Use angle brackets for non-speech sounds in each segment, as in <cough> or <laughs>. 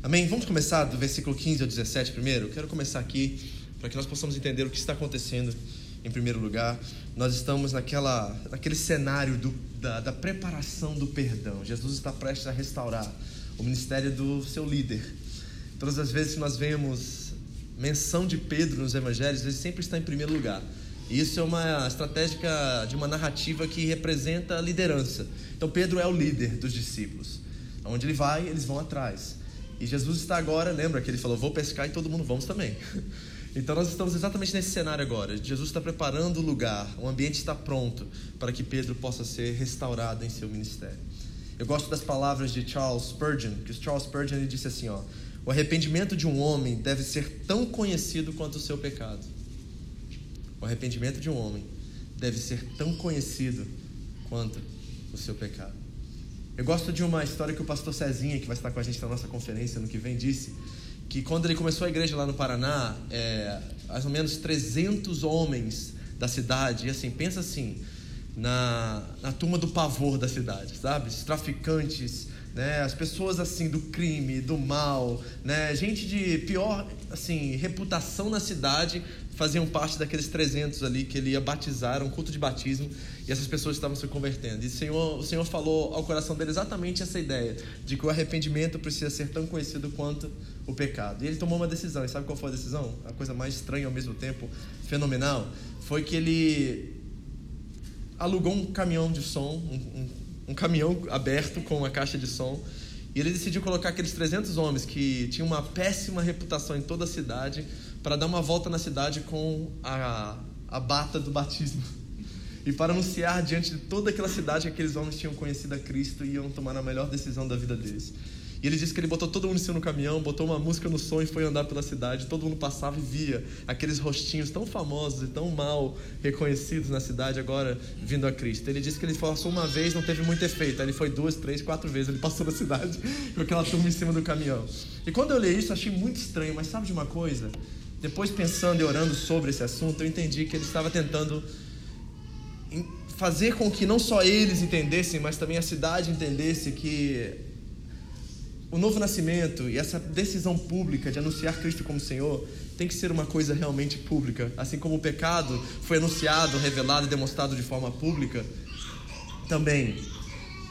Amém? Vamos começar do versículo 15 ao 17 primeiro? Eu quero começar aqui para que nós possamos entender o que está acontecendo em primeiro lugar. Nós estamos naquela, naquele cenário do, da, da preparação do perdão. Jesus está prestes a restaurar o ministério do seu líder. Todas as vezes que nós vemos menção de Pedro nos evangelhos, ele sempre está em primeiro lugar. Isso é uma estratégia de uma narrativa que representa a liderança. Então Pedro é o líder dos discípulos. Onde ele vai, eles vão atrás. E Jesus está agora, lembra que ele falou: Vou pescar e todo mundo vamos também. <laughs> Então nós estamos exatamente nesse cenário agora. Jesus está preparando o lugar, o ambiente está pronto para que Pedro possa ser restaurado em seu ministério. Eu gosto das palavras de Charles Spurgeon, que Charles Spurgeon ele disse assim: ó, o arrependimento de um homem deve ser tão conhecido quanto o seu pecado. O arrependimento de um homem deve ser tão conhecido quanto o seu pecado. Eu gosto de uma história que o pastor Cezinha, que vai estar com a gente na nossa conferência no que vem, disse que quando ele começou a igreja lá no Paraná, é, mais ou menos 300 homens da cidade, e assim, pensa assim, na, na turma do pavor da cidade, sabe? Os traficantes, né? as pessoas assim do crime, do mal, né? gente de pior assim reputação na cidade faziam parte daqueles 300 ali que ele ia batizar, um culto de batismo, e essas pessoas estavam se convertendo. E o Senhor, o Senhor falou ao coração dele exatamente essa ideia, de que o arrependimento precisa ser tão conhecido quanto o pecado. E ele tomou uma decisão, e sabe qual foi a decisão? A coisa mais estranha ao mesmo tempo, fenomenal, foi que ele alugou um caminhão de som, um, um, um caminhão aberto com uma caixa de som, e ele decidiu colocar aqueles 300 homens que tinham uma péssima reputação em toda a cidade para dar uma volta na cidade com a, a bata do batismo. E para anunciar diante de toda aquela cidade que aqueles homens tinham conhecido a Cristo e iam tomar a melhor decisão da vida deles. E ele disse que ele botou todo mundo em cima no caminhão, botou uma música no som e foi andar pela cidade. Todo mundo passava e via aqueles rostinhos tão famosos e tão mal reconhecidos na cidade agora vindo a Cristo. Ele disse que ele passou uma vez, não teve muito efeito. Aí ele foi duas, três, quatro vezes. Ele passou na cidade <laughs> com aquela turma em cima do caminhão. E quando eu li isso, achei muito estranho. Mas sabe de uma coisa? Depois pensando e orando sobre esse assunto, eu entendi que ele estava tentando fazer com que não só eles entendessem, mas também a cidade entendesse que o novo nascimento e essa decisão pública de anunciar Cristo como Senhor tem que ser uma coisa realmente pública. Assim como o pecado foi anunciado, revelado e demonstrado de forma pública, também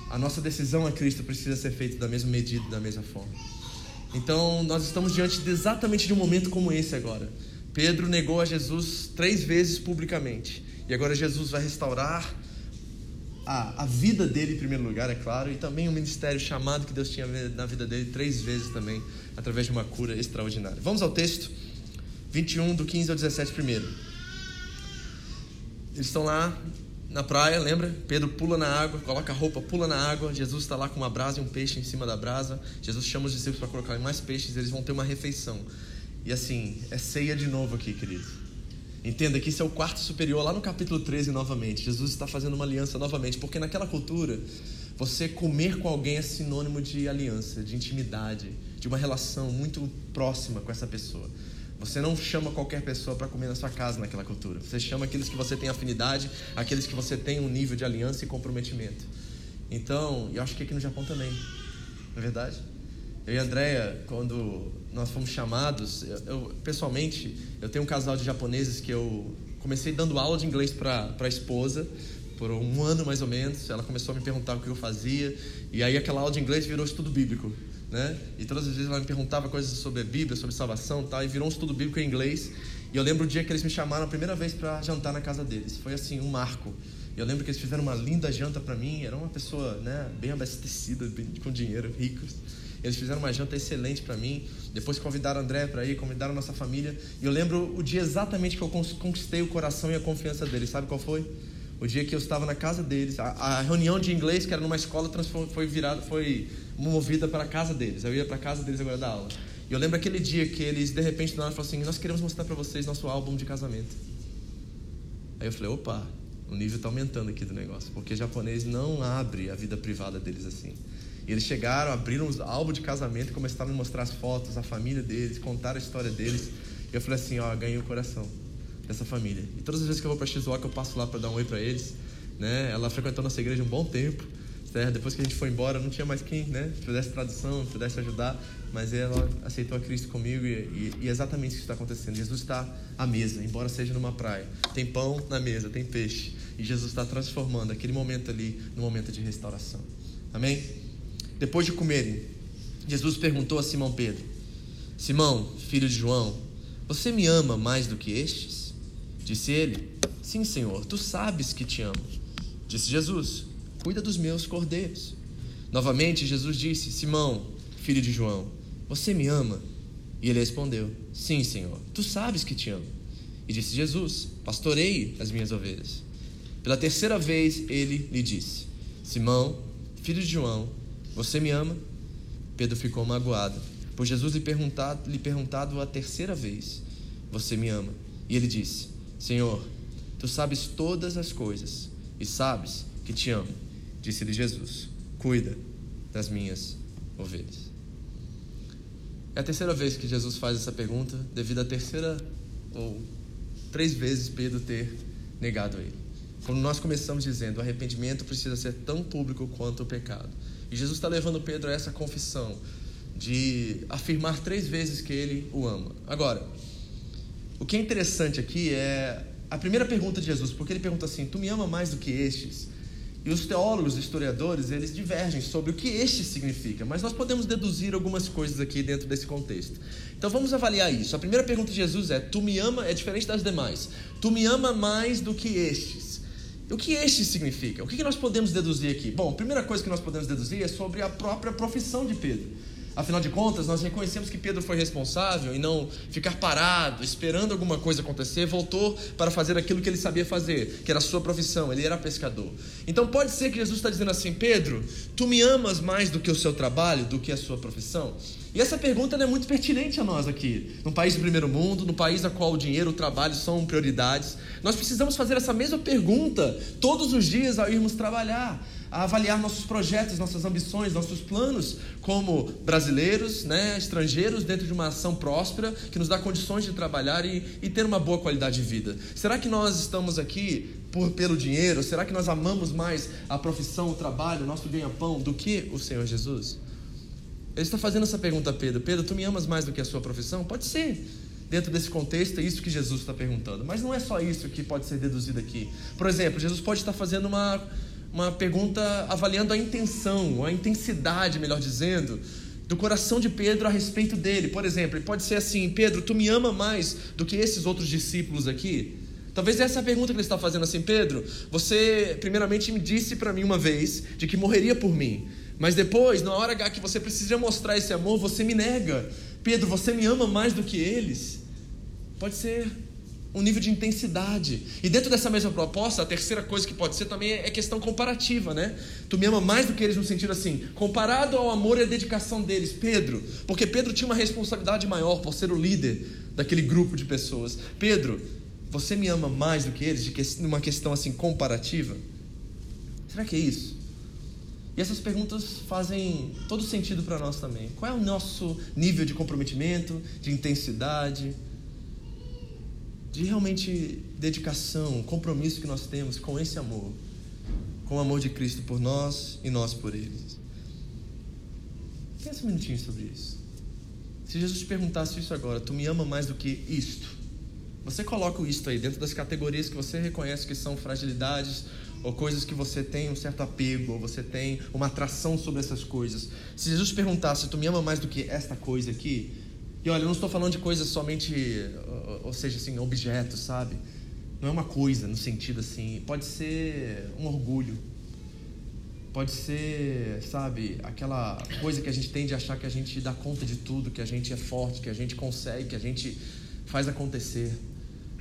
a nossa decisão a Cristo precisa ser feita da mesma medida, da mesma forma. Então, nós estamos diante de exatamente de um momento como esse agora. Pedro negou a Jesus três vezes publicamente. E agora Jesus vai restaurar a, a vida dele em primeiro lugar, é claro, e também o ministério chamado que Deus tinha na vida dele três vezes também, através de uma cura extraordinária. Vamos ao texto 21, do 15 ao 17 primeiro. Eles estão lá na praia, lembra? Pedro pula na água, coloca a roupa, pula na água. Jesus está lá com uma brasa e um peixe em cima da brasa. Jesus chama os discípulos para colocar mais peixes, eles vão ter uma refeição. E assim, é ceia de novo aqui, querido. Entenda que isso é o quarto superior, lá no capítulo 13 novamente. Jesus está fazendo uma aliança novamente, porque naquela cultura, você comer com alguém é sinônimo de aliança, de intimidade, de uma relação muito próxima com essa pessoa. Você não chama qualquer pessoa para comer na sua casa naquela cultura. Você chama aqueles que você tem afinidade, aqueles que você tem um nível de aliança e comprometimento. Então, eu acho que aqui no Japão também. Não é verdade? Eu e a Andrea, quando nós fomos chamados, eu, eu, pessoalmente, eu tenho um casal de japoneses que eu comecei dando aula de inglês para a esposa por um ano mais ou menos. Ela começou a me perguntar o que eu fazia e aí aquela aula de inglês virou estudo bíblico né? E todas as vezes ela me perguntava coisas sobre a Bíblia, sobre salvação, tal, e virou um estudo bíblico em inglês. E eu lembro o dia que eles me chamaram a primeira vez para jantar na casa deles. Foi assim um marco. Eu lembro que eles fizeram uma linda janta para mim. Era uma pessoa, né, bem abastecida, bem, com dinheiro, ricos. Eles fizeram uma janta excelente para mim. Depois convidaram André para ir, convidaram nossa família. E eu lembro o dia exatamente que eu conquistei o coração e a confiança deles. Sabe qual foi? o dia que eu estava na casa deles. A, a reunião de inglês, que era numa escola, foi virada, foi movida para a casa deles. Eu ia para a casa deles agora dar aula. E eu lembro aquele dia que eles, de repente, falaram assim: Nós queremos mostrar para vocês nosso álbum de casamento. Aí eu falei: opa, o nível está aumentando aqui do negócio, porque japonês não abre a vida privada deles assim. E eles chegaram, abriram o álbum de casamento, começaram a mostrar as fotos, a família deles, contar a história deles. E eu falei assim: ó, ganhei o coração dessa família. E todas as vezes que eu vou para Shizuoka, eu passo lá para dar um oi para eles. Né? Ela frequentou nossa igreja um bom tempo. Certo? Depois que a gente foi embora, não tinha mais quem né, fizesse tradução, pudesse ajudar. Mas ela aceitou a Cristo comigo e, e, e é exatamente isso que está acontecendo. Jesus está à mesa, embora seja numa praia. Tem pão na mesa, tem peixe. E Jesus está transformando aquele momento ali no momento de restauração. Amém? Depois de comerem, Jesus perguntou a Simão Pedro: Simão, filho de João, você me ama mais do que estes? Disse ele: Sim, Senhor, tu sabes que te amo. Disse Jesus: Cuida dos meus cordeiros. Novamente, Jesus disse: Simão, filho de João, você me ama? E ele respondeu: Sim, Senhor, tu sabes que te amo. E disse Jesus: Pastorei as minhas ovelhas. Pela terceira vez ele lhe disse: Simão, filho de João, você me ama? Pedro ficou magoado, pois Jesus lhe perguntado, lhe perguntado a terceira vez: Você me ama? E ele disse: Senhor, tu sabes todas as coisas e sabes que te amo. Disse-lhe Jesus: Cuida das minhas ovelhas. É a terceira vez que Jesus faz essa pergunta, devido à terceira ou três vezes Pedro ter negado ele. Como nós começamos dizendo, o arrependimento precisa ser tão público quanto o pecado. E Jesus está levando Pedro a essa confissão de afirmar três vezes que ele o ama. Agora, o que é interessante aqui é a primeira pergunta de Jesus, porque ele pergunta assim: Tu me ama mais do que estes? E os teólogos, historiadores, eles divergem sobre o que este significa, mas nós podemos deduzir algumas coisas aqui dentro desse contexto. Então vamos avaliar isso. A primeira pergunta de Jesus é: Tu me ama, é diferente das demais. Tu me ama mais do que estes. O que este significa? O que nós podemos deduzir aqui? Bom, a primeira coisa que nós podemos deduzir é sobre a própria profissão de Pedro. Afinal de contas, nós reconhecemos que Pedro foi responsável e não ficar parado, esperando alguma coisa acontecer, voltou para fazer aquilo que ele sabia fazer, que era a sua profissão, ele era pescador. Então pode ser que Jesus está dizendo assim: Pedro, tu me amas mais do que o seu trabalho, do que a sua profissão? E essa pergunta é muito pertinente a nós aqui, no país do primeiro mundo, no país a qual o dinheiro, o trabalho são prioridades. Nós precisamos fazer essa mesma pergunta todos os dias ao irmos trabalhar a avaliar nossos projetos, nossas ambições, nossos planos como brasileiros, né, estrangeiros, dentro de uma ação próspera que nos dá condições de trabalhar e, e ter uma boa qualidade de vida. Será que nós estamos aqui por, pelo dinheiro? Será que nós amamos mais a profissão, o trabalho, o nosso ganha-pão do que o Senhor Jesus? Ele está fazendo essa pergunta a Pedro: Pedro, tu me amas mais do que a sua profissão? Pode ser. Dentro desse contexto, é isso que Jesus está perguntando. Mas não é só isso que pode ser deduzido aqui. Por exemplo, Jesus pode estar fazendo uma uma pergunta avaliando a intenção, a intensidade, melhor dizendo, do coração de Pedro a respeito dele. Por exemplo, pode ser assim: Pedro, tu me ama mais do que esses outros discípulos aqui? Talvez essa é a pergunta que ele está fazendo assim: Pedro, você primeiramente me disse para mim uma vez de que morreria por mim, mas depois, na hora H que você precisa mostrar esse amor, você me nega. Pedro, você me ama mais do que eles? Pode ser um nível de intensidade. E dentro dessa mesma proposta, a terceira coisa que pode ser também é questão comparativa, né? Tu me ama mais do que eles no sentido assim, comparado ao amor e à dedicação deles, Pedro, porque Pedro tinha uma responsabilidade maior por ser o líder daquele grupo de pessoas. Pedro, você me ama mais do que eles, de que, numa questão assim comparativa? Será que é isso? E essas perguntas fazem todo sentido para nós também. Qual é o nosso nível de comprometimento, de intensidade? De realmente dedicação, compromisso que nós temos com esse amor, com o amor de Cristo por nós e nós por eles. Pensa um minutinho sobre isso. Se Jesus te perguntasse isso agora, tu me ama mais do que isto? Você coloca o isto aí dentro das categorias que você reconhece que são fragilidades ou coisas que você tem um certo apego, ou você tem uma atração sobre essas coisas. Se Jesus perguntasse, tu me ama mais do que esta coisa aqui? E olha, eu não estou falando de coisas somente, ou seja, assim, objetos, sabe? Não é uma coisa no sentido assim. Pode ser um orgulho. Pode ser, sabe, aquela coisa que a gente tem de achar que a gente dá conta de tudo, que a gente é forte, que a gente consegue, que a gente faz acontecer.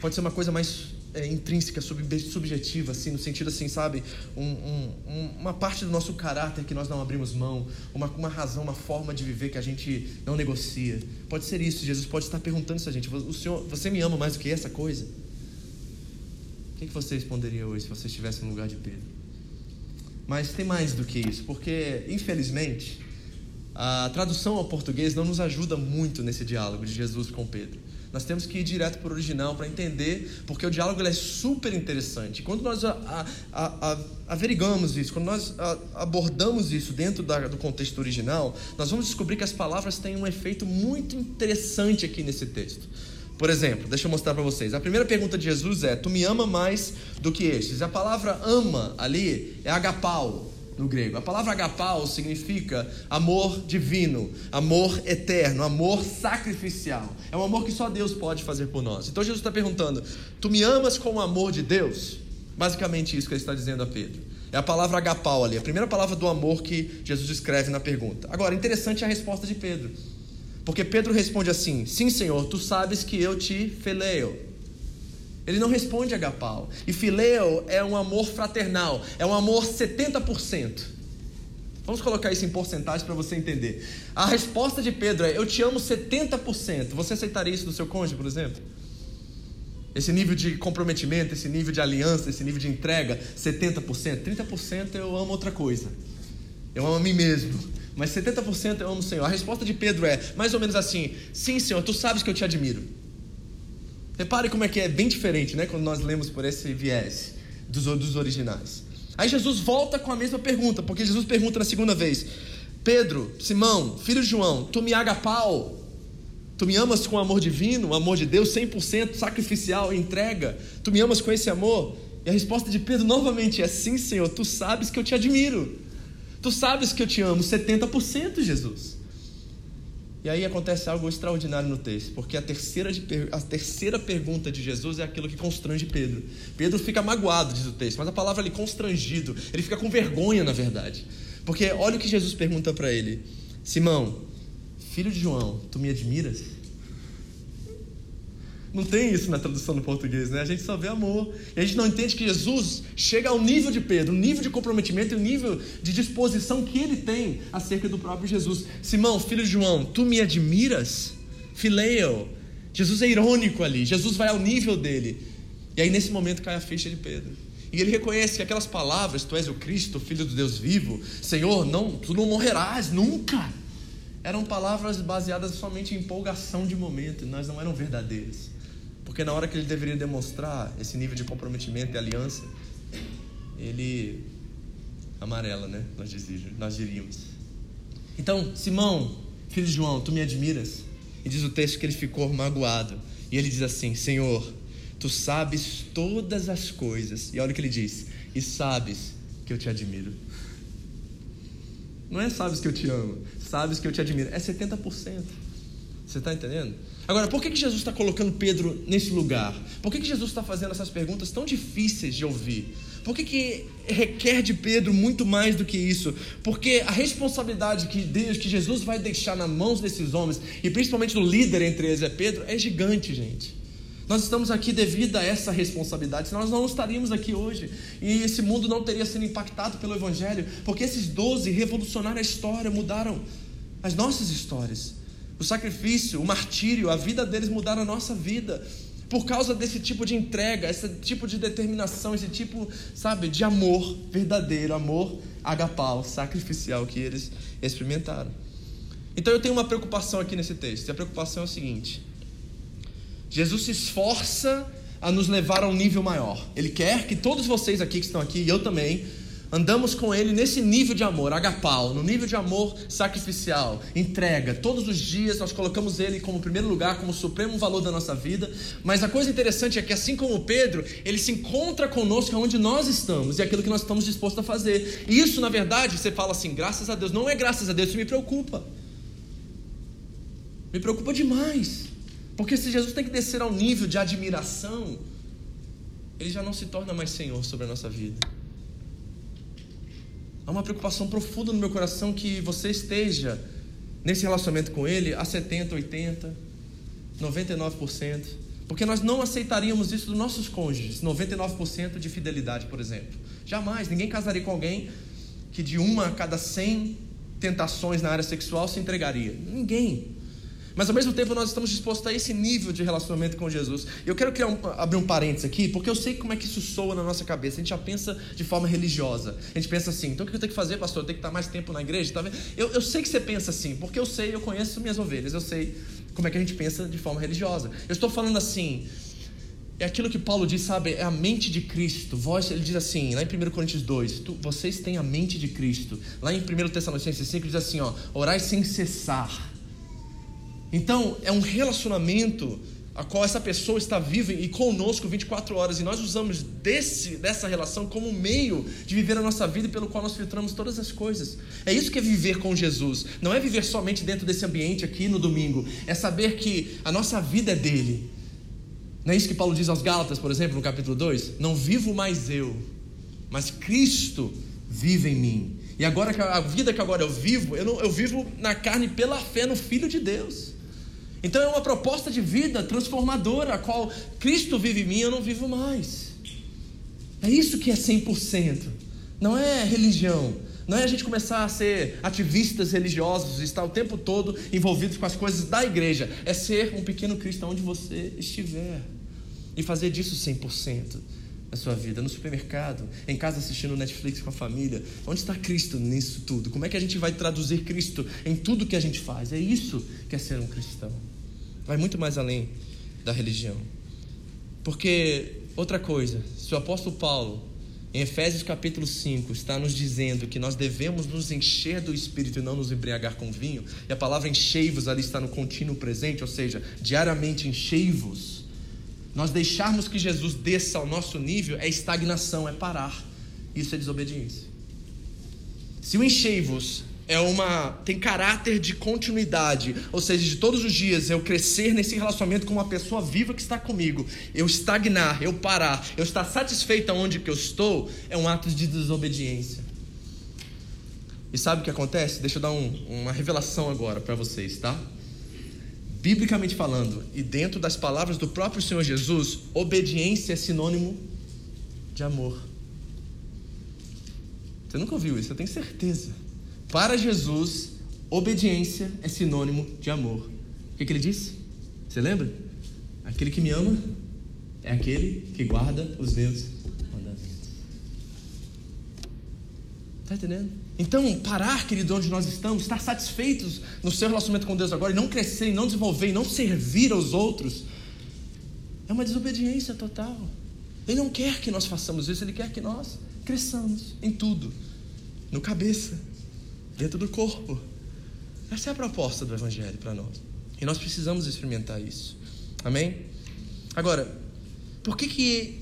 Pode ser uma coisa mais é, intrínseca, sub, subjetiva, assim, no sentido assim, sabe, um, um, uma parte do nosso caráter que nós não abrimos mão, uma, uma razão, uma forma de viver que a gente não negocia. Pode ser isso. Jesus pode estar perguntando isso a gente. O Senhor, você me ama mais do que essa coisa? O que, que você responderia hoje se você estivesse no lugar de Pedro? Mas tem mais do que isso, porque infelizmente a tradução ao português não nos ajuda muito nesse diálogo de Jesus com Pedro. Nós temos que ir direto para o original para entender, porque o diálogo é super interessante. Quando nós a, a, a, averigamos isso, quando nós abordamos isso dentro da, do contexto original, nós vamos descobrir que as palavras têm um efeito muito interessante aqui nesse texto. Por exemplo, deixa eu mostrar para vocês. A primeira pergunta de Jesus é: Tu me ama mais do que estes? A palavra ama ali é agapau no grego. A palavra agapau significa amor divino, amor eterno, amor sacrificial. É um amor que só Deus pode fazer por nós. Então Jesus está perguntando: Tu me amas com o amor de Deus? Basicamente isso que ele está dizendo a Pedro. É a palavra agapau ali, a primeira palavra do amor que Jesus escreve na pergunta. Agora, interessante a resposta de Pedro. Porque Pedro responde assim: Sim, Senhor, tu sabes que eu te feleio. Ele não responde agapau. E fileo é um amor fraternal, é um amor 70%. Vamos colocar isso em porcentagem para você entender. A resposta de Pedro é: Eu te amo 70%. Você aceitaria isso do seu cônjuge, por exemplo? Esse nível de comprometimento, esse nível de aliança, esse nível de entrega, 70%. 30% eu amo outra coisa. Eu amo a mim mesmo. Mas 70% eu amo o Senhor. A resposta de Pedro é mais ou menos assim: Sim, Senhor, tu sabes que eu te admiro. Repare como é que é bem diferente, né? Quando nós lemos por esse viés dos, dos originais. Aí Jesus volta com a mesma pergunta, porque Jesus pergunta na segunda vez: Pedro, Simão, filho de João, tu me agapau? Tu me amas com amor divino, amor de Deus 100% sacrificial, entrega? Tu me amas com esse amor? E a resposta de Pedro novamente é: Sim, Senhor, tu sabes que eu te admiro. Tu sabes que eu te amo 70%, Jesus. E aí acontece algo extraordinário no texto, porque a terceira, de, a terceira pergunta de Jesus é aquilo que constrange Pedro. Pedro fica magoado, diz o texto, mas a palavra ali, constrangido, ele fica com vergonha, na verdade. Porque olha o que Jesus pergunta para ele: Simão, filho de João, tu me admiras? Não tem isso na tradução no português, né? A gente só vê amor. E a gente não entende que Jesus chega ao nível de Pedro, o nível de comprometimento e o nível de disposição que ele tem acerca do próprio Jesus. Simão, filho de João, tu me admiras? Fileio. Jesus é irônico ali. Jesus vai ao nível dele. E aí nesse momento cai a ficha de Pedro. E ele reconhece que aquelas palavras, tu és o Cristo, filho do Deus vivo, Senhor, não, tu não morrerás nunca. Eram palavras baseadas somente em empolgação de momento, mas não eram verdadeiras. Porque na hora que ele deveria demonstrar esse nível de comprometimento e aliança, ele amarela, né? Nós, nós diríamos. Então, Simão, filho de João, tu me admiras? E diz o texto que ele ficou magoado. E ele diz assim: Senhor, tu sabes todas as coisas. E olha o que ele diz: E sabes que eu te admiro. Não é sabes que eu te amo, sabes que eu te admiro. É 70%. Você está entendendo? Agora, por que, que Jesus está colocando Pedro nesse lugar? Por que, que Jesus está fazendo essas perguntas tão difíceis de ouvir? Por que, que requer de Pedro muito mais do que isso? Porque a responsabilidade que Deus, que Jesus vai deixar nas mãos desses homens, e principalmente do líder entre eles é Pedro, é gigante, gente. Nós estamos aqui devido a essa responsabilidade, senão nós não estaríamos aqui hoje. E esse mundo não teria sido impactado pelo Evangelho, porque esses doze revolucionaram a história, mudaram as nossas histórias. O sacrifício, o martírio, a vida deles mudaram a nossa vida. Por causa desse tipo de entrega, esse tipo de determinação, esse tipo, sabe, de amor verdadeiro, amor agapau, sacrificial que eles experimentaram. Então eu tenho uma preocupação aqui nesse texto. E a preocupação é o seguinte: Jesus se esforça a nos levar a um nível maior. Ele quer que todos vocês aqui que estão aqui, e eu também, andamos com Ele nesse nível de amor, agapau, no nível de amor sacrificial, entrega. Todos os dias nós colocamos Ele como primeiro lugar, como supremo valor da nossa vida. Mas a coisa interessante é que, assim como Pedro, Ele se encontra conosco onde nós estamos e aquilo que nós estamos dispostos a fazer. E isso, na verdade, você fala assim, graças a Deus. Não é graças a Deus, isso me preocupa. Me preocupa demais. Porque se Jesus tem que descer ao nível de admiração, Ele já não se torna mais Senhor sobre a nossa vida. Há uma preocupação profunda no meu coração que você esteja nesse relacionamento com Ele a 70, 80, 99%. Porque nós não aceitaríamos isso dos nossos cônjuges, 99% de fidelidade, por exemplo. Jamais, ninguém casaria com alguém que de uma a cada 100 tentações na área sexual se entregaria. Ninguém. Mas ao mesmo tempo nós estamos dispostos a esse nível de relacionamento com Jesus. Eu quero criar um, abrir um parênteses aqui, porque eu sei como é que isso soa na nossa cabeça. A gente já pensa de forma religiosa. A gente pensa assim, então o que eu tenho que fazer, pastor? Eu tenho que estar mais tempo na igreja? Tá eu, eu sei que você pensa assim, porque eu sei, eu conheço minhas ovelhas, eu sei como é que a gente pensa de forma religiosa. Eu estou falando assim, é aquilo que Paulo diz, sabe? É a mente de Cristo. Vós, ele diz assim, lá em 1 Coríntios 2, tu, vocês têm a mente de Cristo. Lá em 1 Tessalonicenses 5 diz assim, ó, orai sem cessar. Então, é um relacionamento a qual essa pessoa está viva e conosco 24 horas, e nós usamos desse, dessa relação como meio de viver a nossa vida e pelo qual nós filtramos todas as coisas. É isso que é viver com Jesus. Não é viver somente dentro desse ambiente aqui no domingo, é saber que a nossa vida é dele. Não é isso que Paulo diz aos Gálatas, por exemplo, no capítulo 2? Não vivo mais eu, mas Cristo vive em mim. E agora a vida que agora eu vivo, eu, não, eu vivo na carne pela fé no Filho de Deus. Então é uma proposta de vida transformadora, a qual Cristo vive em mim, eu não vivo mais. É isso que é 100%. Não é religião. Não é a gente começar a ser ativistas religiosos, estar o tempo todo envolvidos com as coisas da igreja. É ser um pequeno cristão onde você estiver. E fazer disso 100% na sua vida, no supermercado, em casa assistindo Netflix com a família. Onde está Cristo nisso tudo? Como é que a gente vai traduzir Cristo em tudo que a gente faz? É isso que é ser um cristão vai muito mais além da religião. Porque, outra coisa, se o apóstolo Paulo, em Efésios capítulo 5, está nos dizendo que nós devemos nos encher do Espírito e não nos embriagar com vinho, e a palavra enchei-vos ali está no contínuo presente, ou seja, diariamente enchei-vos, nós deixarmos que Jesus desça ao nosso nível é estagnação, é parar. Isso é desobediência. Se o enchei-vos é uma tem caráter de continuidade, ou seja, de todos os dias eu crescer nesse relacionamento com uma pessoa viva que está comigo, eu estagnar, eu parar, eu estar satisfeito onde que eu estou, é um ato de desobediência. E sabe o que acontece? Deixa eu dar um, uma revelação agora para vocês, tá? Biblicamente falando, e dentro das palavras do próprio Senhor Jesus, obediência é sinônimo de amor. Você nunca ouviu isso, eu tenho certeza. Para Jesus, obediência é sinônimo de amor. O que, que ele disse? Você lembra? Aquele que me ama é aquele que guarda os meus mandamentos. Está entendendo? Então, parar, querido, onde nós estamos, estar satisfeitos no seu relacionamento com Deus agora, e não crescer, e não desenvolver, e não servir aos outros, é uma desobediência total. Ele não quer que nós façamos isso, ele quer que nós cresçamos em tudo, no cabeça, dentro do corpo. Essa é a proposta do Evangelho para nós. E nós precisamos experimentar isso. Amém? Agora, por que, que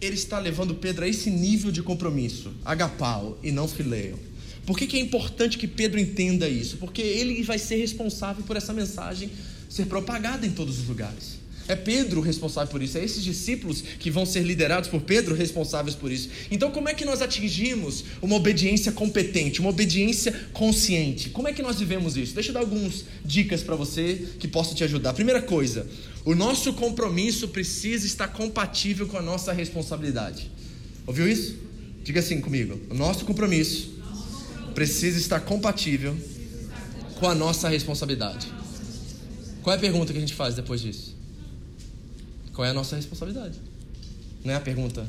ele está levando Pedro a esse nível de compromisso? Agapau e não filéu. Por que, que é importante que Pedro entenda isso? Porque ele vai ser responsável por essa mensagem ser propagada em todos os lugares. É Pedro responsável por isso, é esses discípulos que vão ser liderados por Pedro responsáveis por isso. Então, como é que nós atingimos uma obediência competente, uma obediência consciente? Como é que nós vivemos isso? Deixa eu dar algumas dicas para você que possam te ajudar. Primeira coisa, o nosso compromisso precisa estar compatível com a nossa responsabilidade. Ouviu isso? Diga assim comigo: o nosso compromisso precisa estar compatível com a nossa responsabilidade. Qual é a pergunta que a gente faz depois disso? Qual é a nossa responsabilidade? Não é a pergunta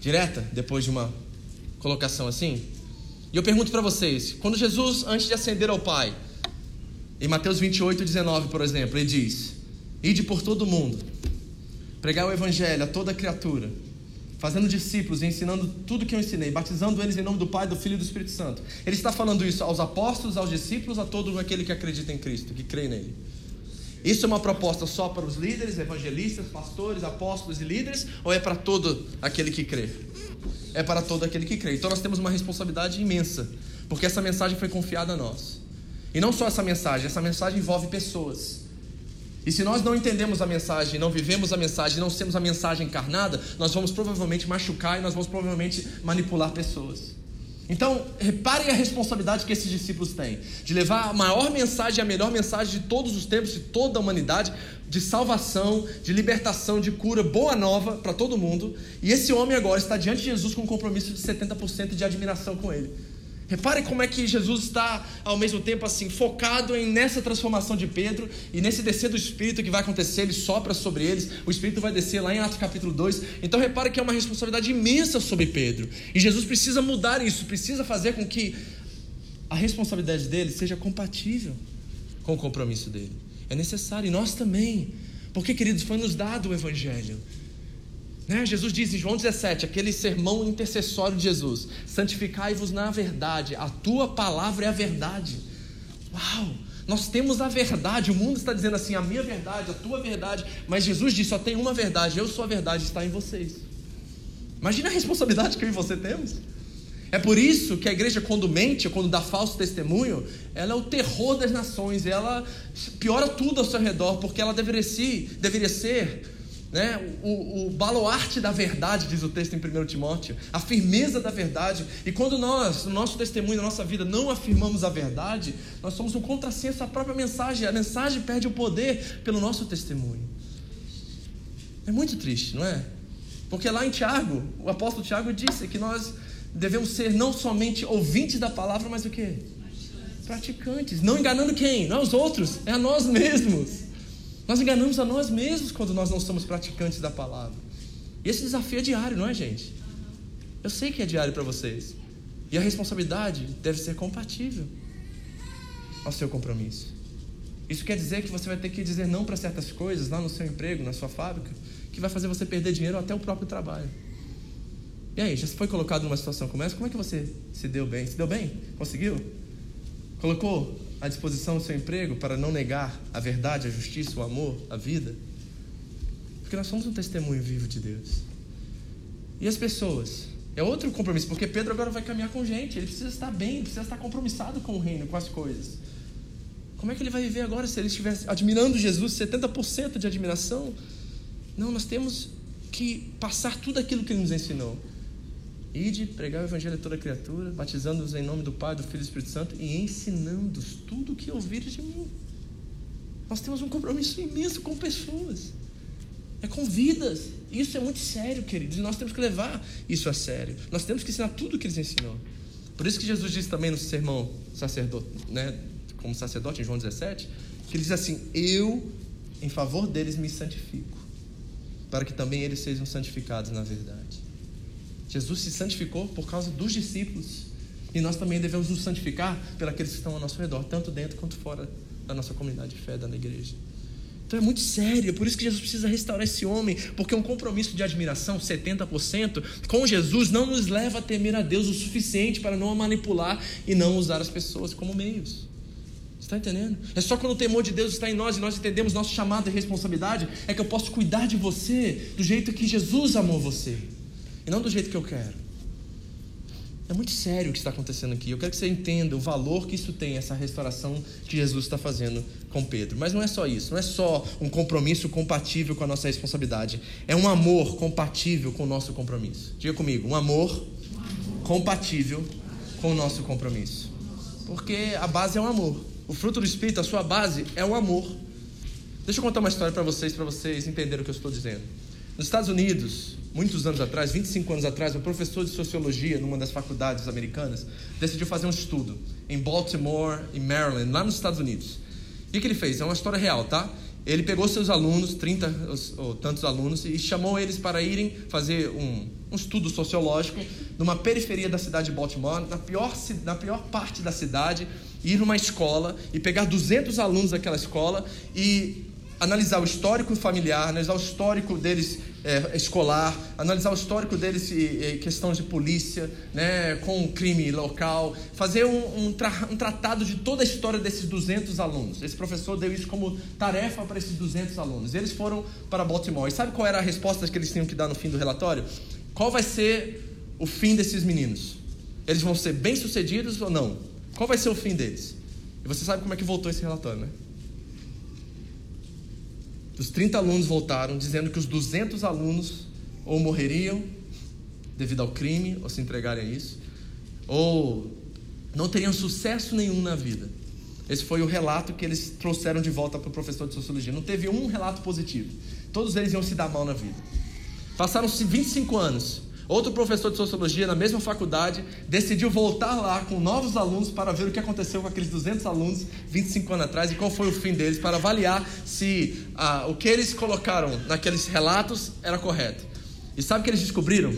direta, depois de uma colocação assim? E eu pergunto para vocês: quando Jesus, antes de ascender ao Pai, em Mateus 28, 19, por exemplo, ele diz: Ide por todo o mundo, pregar o Evangelho a toda criatura, fazendo discípulos e ensinando tudo que eu ensinei, batizando eles em nome do Pai, do Filho e do Espírito Santo. Ele está falando isso aos apóstolos, aos discípulos, a todo aquele que acredita em Cristo, que crê nele. Isso é uma proposta só para os líderes, evangelistas, pastores, apóstolos e líderes, ou é para todo aquele que crê? É para todo aquele que crê. Então nós temos uma responsabilidade imensa, porque essa mensagem foi confiada a nós. E não só essa mensagem, essa mensagem envolve pessoas. E se nós não entendemos a mensagem, não vivemos a mensagem, não temos a mensagem encarnada, nós vamos provavelmente machucar e nós vamos provavelmente manipular pessoas. Então, reparem a responsabilidade que esses discípulos têm de levar a maior mensagem, a melhor mensagem de todos os tempos, de toda a humanidade, de salvação, de libertação, de cura, boa nova para todo mundo. E esse homem agora está diante de Jesus com um compromisso de 70% de admiração com ele. Repare como é que Jesus está ao mesmo tempo assim focado em nessa transformação de Pedro e nesse descer do Espírito que vai acontecer, ele sopra sobre eles, o Espírito vai descer lá em Atos capítulo 2. Então repare que é uma responsabilidade imensa sobre Pedro. E Jesus precisa mudar isso, precisa fazer com que a responsabilidade dele seja compatível com o compromisso dele. É necessário, e nós também. Porque, queridos, foi nos dado o Evangelho. Né? Jesus diz em João 17, aquele sermão intercessório de Jesus: santificai-vos na verdade, a tua palavra é a verdade. Uau! Nós temos a verdade, o mundo está dizendo assim: a minha verdade, a tua verdade, mas Jesus diz: só tem uma verdade, eu sou a verdade, está em vocês. Imagina a responsabilidade que eu e você temos. É por isso que a igreja, quando mente, quando dá falso testemunho, ela é o terror das nações, ela piora tudo ao seu redor, porque ela deveria ser, deveria ser né? O, o, baluarte da verdade, diz o texto em 1 Timóteo, a firmeza da verdade. E quando nós, no nosso testemunho, na nossa vida, não afirmamos a verdade, nós somos um contrassenso à própria mensagem. A mensagem perde o poder pelo nosso testemunho. É muito triste, não é? Porque lá em Tiago, o apóstolo Tiago disse que nós devemos ser não somente ouvintes da palavra, mas o quê? Praticantes. Não enganando quem? Não é os outros, é a nós mesmos. Nós enganamos a nós mesmos quando nós não somos praticantes da palavra. E esse desafio é diário, não é, gente? Eu sei que é diário para vocês. E a responsabilidade deve ser compatível ao seu compromisso. Isso quer dizer que você vai ter que dizer não para certas coisas lá no seu emprego, na sua fábrica, que vai fazer você perder dinheiro até o próprio trabalho. E aí, já foi colocado numa situação como essa? Como é que você se deu bem? Se deu bem? Conseguiu? Colocou à disposição o seu emprego para não negar a verdade, a justiça, o amor, a vida? Porque nós somos um testemunho vivo de Deus. E as pessoas? É outro compromisso, porque Pedro agora vai caminhar com gente, ele precisa estar bem, precisa estar compromissado com o reino, com as coisas. Como é que ele vai viver agora se ele estiver admirando Jesus, 70% de admiração? Não, nós temos que passar tudo aquilo que ele nos ensinou. Ide, pregar o evangelho a toda criatura, batizando-os em nome do Pai, do Filho e do Espírito Santo e ensinando-os tudo o que ouvires de mim. Nós temos um compromisso imenso com pessoas. É com vidas. Isso é muito sério, queridos. E nós temos que levar isso a sério. Nós temos que ensinar tudo o que eles ensinou. Por isso que Jesus disse também no sermão sacerdote, né, como sacerdote em João 17, que ele diz assim: Eu, em favor deles, me santifico, para que também eles sejam santificados na verdade. Jesus se santificou por causa dos discípulos. E nós também devemos nos santificar pelos que estão ao nosso redor, tanto dentro quanto fora da nossa comunidade de fé, da igreja. Então é muito sério, é por isso que Jesus precisa restaurar esse homem, porque um compromisso de admiração, 70%, com Jesus não nos leva a temer a Deus o suficiente para não manipular e não usar as pessoas como meios. Está entendendo? É só quando o temor de Deus está em nós e nós entendemos nosso chamado e responsabilidade, é que eu posso cuidar de você do jeito que Jesus amou você não do jeito que eu quero. É muito sério o que está acontecendo aqui. Eu quero que você entenda o valor que isso tem, essa restauração que Jesus está fazendo com Pedro. Mas não é só isso, não é só um compromisso compatível com a nossa responsabilidade. É um amor compatível com o nosso compromisso. Diga comigo, um amor compatível com o nosso compromisso. Porque a base é o amor. O fruto do Espírito, a sua base é o amor. Deixa eu contar uma história para vocês, para vocês entenderem o que eu estou dizendo. Nos Estados Unidos, muitos anos atrás, 25 anos atrás, um professor de sociologia numa das faculdades americanas decidiu fazer um estudo em Baltimore e Maryland, lá nos Estados Unidos. E o que ele fez? É uma história real, tá? Ele pegou seus alunos, 30 ou tantos alunos, e chamou eles para irem fazer um, um estudo sociológico numa periferia da cidade de Baltimore, na pior, na pior parte da cidade, ir numa escola e pegar 200 alunos daquela escola e analisar o histórico familiar, analisar o histórico deles é, escolar, analisar o histórico deles em questões de polícia, né, com crime local, fazer um, um, tra um, tratado de toda a história desses 200 alunos. Esse professor deu isso como tarefa para esses 200 alunos. Eles foram para Baltimore. E sabe qual era a resposta que eles tinham que dar no fim do relatório? Qual vai ser o fim desses meninos? Eles vão ser bem-sucedidos ou não? Qual vai ser o fim deles? E você sabe como é que voltou esse relatório, né? Os 30 alunos voltaram dizendo que os 200 alunos ou morreriam devido ao crime ou se entregarem a isso, ou não teriam sucesso nenhum na vida. Esse foi o relato que eles trouxeram de volta para o professor de sociologia. Não teve um relato positivo. Todos eles iam se dar mal na vida. Passaram-se 25 anos. Outro professor de sociologia na mesma faculdade decidiu voltar lá com novos alunos para ver o que aconteceu com aqueles 200 alunos 25 anos atrás e qual foi o fim deles, para avaliar se ah, o que eles colocaram naqueles relatos era correto. E sabe o que eles descobriram?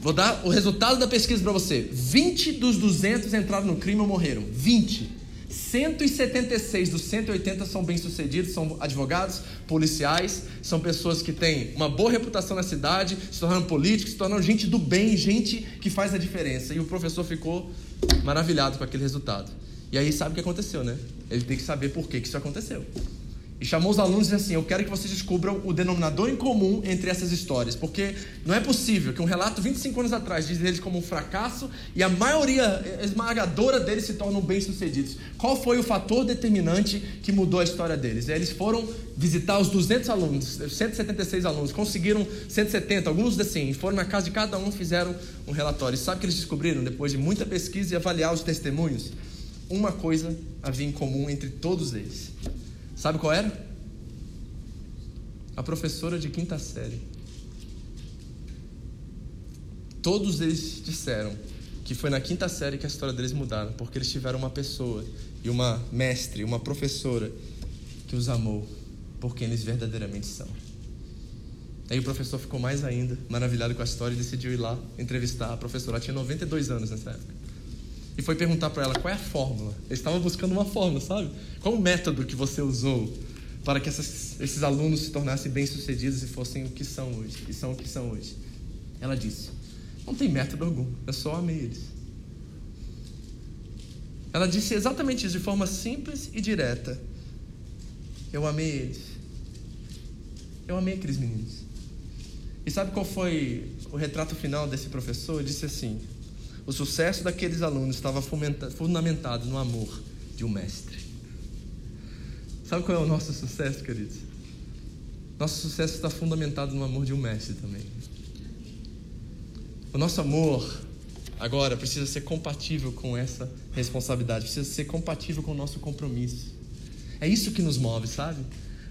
Vou dar o resultado da pesquisa para você. 20 dos 200 entraram no crime ou morreram. 20. 176 dos 180 são bem-sucedidos, são advogados, policiais, são pessoas que têm uma boa reputação na cidade, se tornam políticos, se tornam gente do bem, gente que faz a diferença. E o professor ficou maravilhado com aquele resultado. E aí sabe o que aconteceu, né? Ele tem que saber por que, isso aconteceu. E chamou os alunos e disse assim: Eu quero que vocês descubram o denominador em comum entre essas histórias, porque não é possível que um relato 25 anos atrás diz eles como um fracasso e a maioria esmagadora deles se tornam bem-sucedidos. Qual foi o fator determinante que mudou a história deles? Eles foram visitar os 200 alunos, 176 alunos, conseguiram 170, alguns assim, foram na casa de cada um, fizeram um relatório. E sabe o que eles descobriram depois de muita pesquisa e avaliar os testemunhos? Uma coisa havia em comum entre todos eles Sabe qual era? A professora de quinta série. Todos eles disseram que foi na quinta série que a história deles mudaram, porque eles tiveram uma pessoa e uma mestre, uma professora que os amou por quem eles verdadeiramente são. Aí o professor ficou mais ainda maravilhado com a história e decidiu ir lá entrevistar a professora. Ela tinha 92 anos nessa época e foi perguntar para ela qual é a fórmula. Eles estavam buscando uma fórmula, sabe? Qual o método que você usou para que essas, esses alunos se tornassem bem-sucedidos e fossem o que são hoje, e são o que são hoje? Ela disse: Não tem método algum, eu só amei eles. Ela disse exatamente isso, de forma simples e direta. Eu amei eles. Eu amei aqueles meninos. E sabe qual foi o retrato final desse professor? Ele disse assim: o sucesso daqueles alunos estava fundamentado no amor de um mestre. Sabe qual é o nosso sucesso, queridos? Nosso sucesso está fundamentado no amor de um mestre também. O nosso amor agora precisa ser compatível com essa responsabilidade, precisa ser compatível com o nosso compromisso. É isso que nos move, sabe?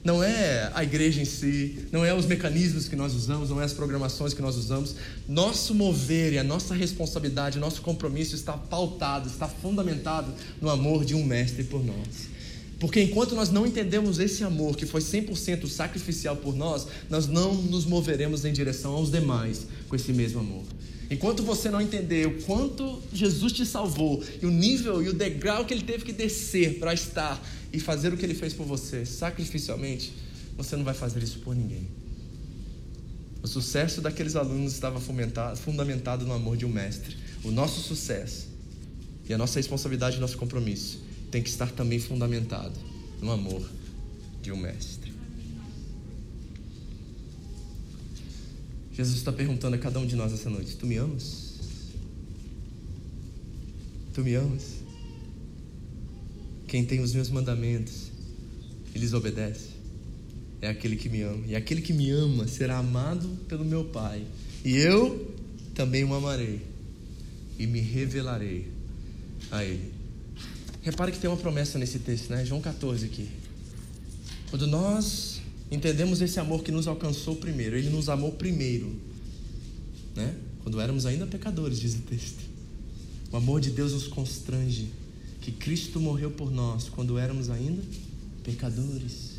Não é a igreja em si, não é os mecanismos que nós usamos, não é as programações que nós usamos. Nosso mover e a nossa responsabilidade, nosso compromisso está pautado, está fundamentado no amor de um mestre por nós. Porque enquanto nós não entendemos esse amor que foi 100% sacrificial por nós, nós não nos moveremos em direção aos demais com esse mesmo amor. Enquanto você não entender o quanto Jesus te salvou e o nível e o degrau que ele teve que descer para estar e fazer o que ele fez por você sacrificialmente, você não vai fazer isso por ninguém. O sucesso daqueles alunos estava fundamentado no amor de um mestre. O nosso sucesso e a nossa responsabilidade nosso compromisso tem que estar também fundamentado no amor de um mestre. Jesus está perguntando a cada um de nós essa noite: Tu me amas? Tu me amas? Quem tem os meus mandamentos e lhes obedece é aquele que me ama. E aquele que me ama será amado pelo meu Pai. E eu também o amarei e me revelarei a ele. Repare que tem uma promessa nesse texto, né? João 14 aqui. Quando nós entendemos esse amor que nos alcançou primeiro, ele nos amou primeiro, né? Quando éramos ainda pecadores, diz o texto. O amor de Deus nos constrange que Cristo morreu por nós quando éramos ainda pecadores.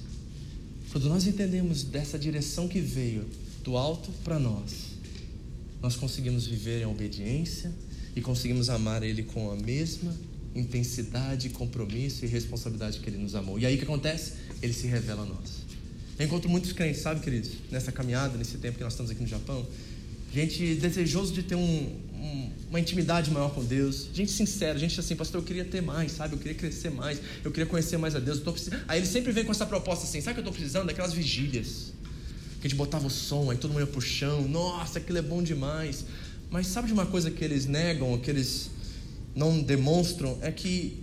Quando nós entendemos dessa direção que veio do alto para nós, nós conseguimos viver em obediência e conseguimos amar Ele com a mesma intensidade, compromisso e responsabilidade que Ele nos amou. E aí o que acontece? Ele se revela a nós. Eu encontro muitos crentes, sabe, queridos, nessa caminhada, nesse tempo que nós estamos aqui no Japão, gente desejoso de ter um, uma intimidade maior com Deus. Gente sincera, gente assim, pastor, eu queria ter mais, sabe? Eu queria crescer mais, eu queria conhecer mais a Deus. Eu precis... Aí ele sempre vem com essa proposta assim, sabe o que eu estou precisando? Daquelas vigílias. Que a gente botava o som, aí todo mundo ia pro chão. Nossa, aquilo é bom demais. Mas sabe de uma coisa que eles negam, que eles não demonstram? É que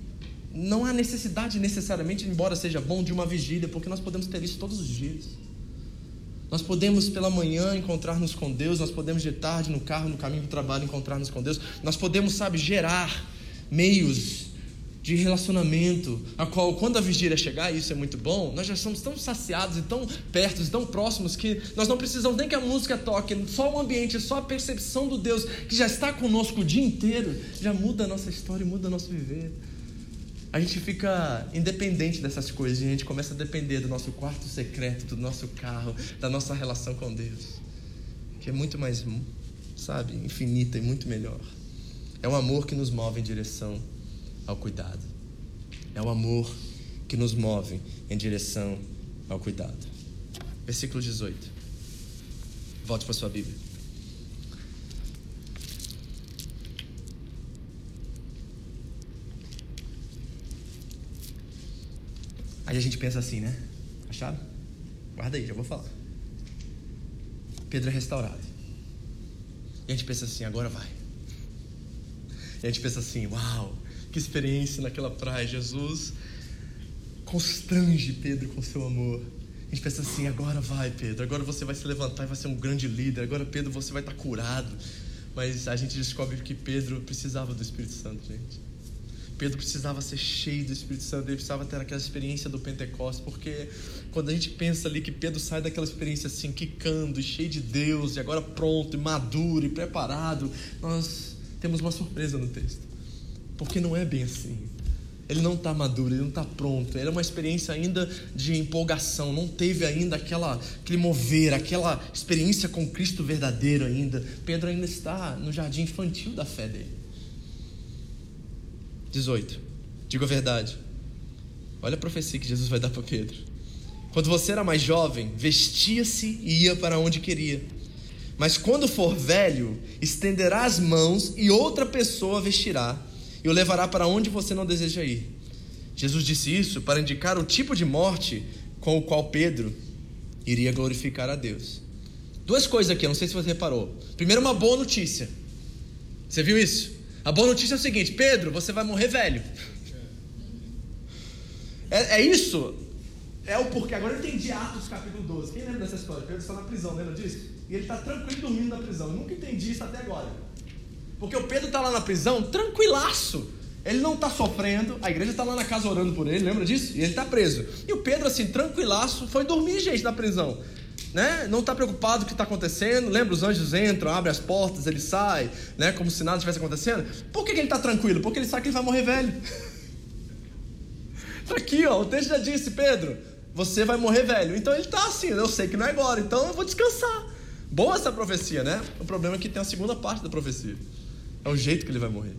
não há necessidade necessariamente, embora seja bom, de uma vigília, porque nós podemos ter isso todos os dias. Nós podemos pela manhã encontrar-nos com Deus, nós podemos de tarde no carro, no caminho do trabalho encontrar-nos com Deus. Nós podemos, sabe, gerar meios de relacionamento, a qual quando a vigília chegar, isso é muito bom, nós já somos tão saciados e tão perto, e tão próximos que nós não precisamos nem que a música toque, só o ambiente, só a percepção do Deus que já está conosco o dia inteiro, já muda a nossa história, muda o nosso viver. A gente fica independente dessas coisas, e a gente começa a depender do nosso quarto secreto, do nosso carro, da nossa relação com Deus, que é muito mais, sabe, infinita e muito melhor. É o amor que nos move em direção ao cuidado. É o amor que nos move em direção ao cuidado. Versículo 18. Volte para sua Bíblia. Aí a gente pensa assim, né? Acharam? Guarda aí, já vou falar. Pedro é restaurado. E a gente pensa assim, agora vai. E a gente pensa assim, uau, que experiência naquela praia. Jesus constrange Pedro com seu amor. A gente pensa assim: agora vai, Pedro, agora você vai se levantar e vai ser um grande líder. Agora, Pedro, você vai estar curado. Mas a gente descobre que Pedro precisava do Espírito Santo, gente. Pedro precisava ser cheio do Espírito Santo, ele precisava ter aquela experiência do Pentecostes, porque quando a gente pensa ali que Pedro sai daquela experiência assim, quicando, cheio de Deus, e agora pronto, e maduro, e preparado, nós temos uma surpresa no texto. Porque não é bem assim. Ele não está maduro, ele não está pronto. Era uma experiência ainda de empolgação, não teve ainda aquela, aquele mover, aquela experiência com Cristo verdadeiro ainda. Pedro ainda está no jardim infantil da fé dele. 18. Digo a verdade. Olha a profecia que Jesus vai dar para Pedro. Quando você era mais jovem, vestia-se e ia para onde queria. Mas quando for velho, estenderá as mãos e outra pessoa vestirá e o levará para onde você não deseja ir. Jesus disse isso para indicar o tipo de morte com o qual Pedro iria glorificar a Deus. Duas coisas aqui, eu não sei se você reparou. Primeiro, uma boa notícia. Você viu isso? A boa notícia é o seguinte: Pedro, você vai morrer velho. É, é isso? É o porquê. Agora eu entendi Atos capítulo 12. Quem lembra dessa história? Pedro está na prisão, lembra disso? E ele está tranquilo dormindo na prisão. Eu nunca entendi isso até agora. Porque o Pedro está lá na prisão, tranquilaço. Ele não está sofrendo, a igreja está lá na casa orando por ele, lembra disso? E ele está preso. E o Pedro, assim, tranquilaço, foi dormir, gente, na prisão. Né? Não está preocupado com o que está acontecendo. Lembra, os anjos entram, abrem as portas, ele sai, né? como se nada estivesse acontecendo. Por que, que ele está tranquilo? Porque ele sabe que ele vai morrer velho. Está <laughs> aqui, ó, o texto já disse, Pedro, você vai morrer velho. Então ele está assim, eu sei que não é agora, então eu vou descansar. Boa essa profecia, né? O problema é que tem a segunda parte da profecia. É o jeito que ele vai morrer.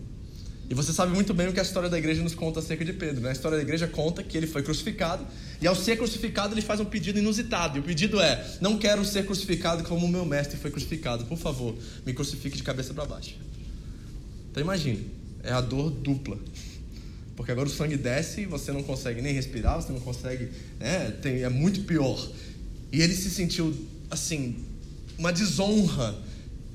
E você sabe muito bem o que a história da igreja nos conta acerca de Pedro. Né? A história da igreja conta que ele foi crucificado, e ao ser crucificado, ele faz um pedido inusitado. E o pedido é: Não quero ser crucificado como o meu mestre foi crucificado. Por favor, me crucifique de cabeça para baixo. Então imagine, é a dor dupla. Porque agora o sangue desce e você não consegue nem respirar, você não consegue. Né? Tem, é muito pior. E ele se sentiu, assim, uma desonra